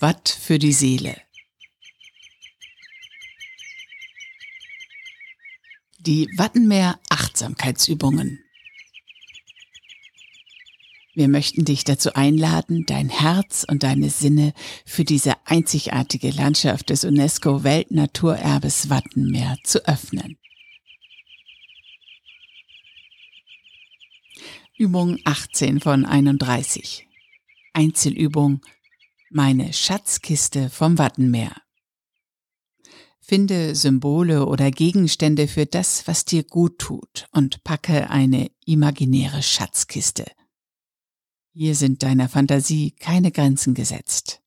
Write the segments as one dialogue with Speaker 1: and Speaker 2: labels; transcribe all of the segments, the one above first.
Speaker 1: Watt für die Seele. Die Wattenmeer Achtsamkeitsübungen. Wir möchten dich dazu einladen, dein Herz und deine Sinne für diese einzigartige Landschaft des UNESCO Weltnaturerbes Wattenmeer zu öffnen. Übung 18 von 31. Einzelübung Meine Schatzkiste vom Wattenmeer. Finde Symbole oder Gegenstände für das, was dir gut tut und packe eine imaginäre Schatzkiste. Hier sind deiner Fantasie keine Grenzen gesetzt.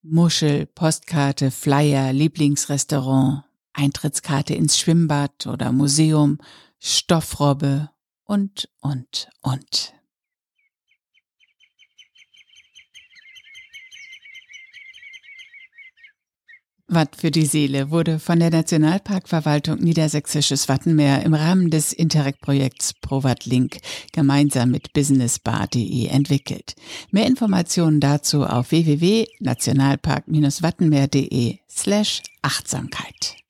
Speaker 1: Muschel, Postkarte, Flyer, Lieblingsrestaurant, Eintrittskarte ins Schwimmbad oder Museum, Stoffrobbe und, und, und. Watt für die Seele wurde von der Nationalparkverwaltung Niedersächsisches Wattenmeer im Rahmen des Interreg-Projekts ProWatt Link gemeinsam mit businessbar.de entwickelt. Mehr Informationen dazu auf www.nationalpark-wattenmeer.de slash Achtsamkeit.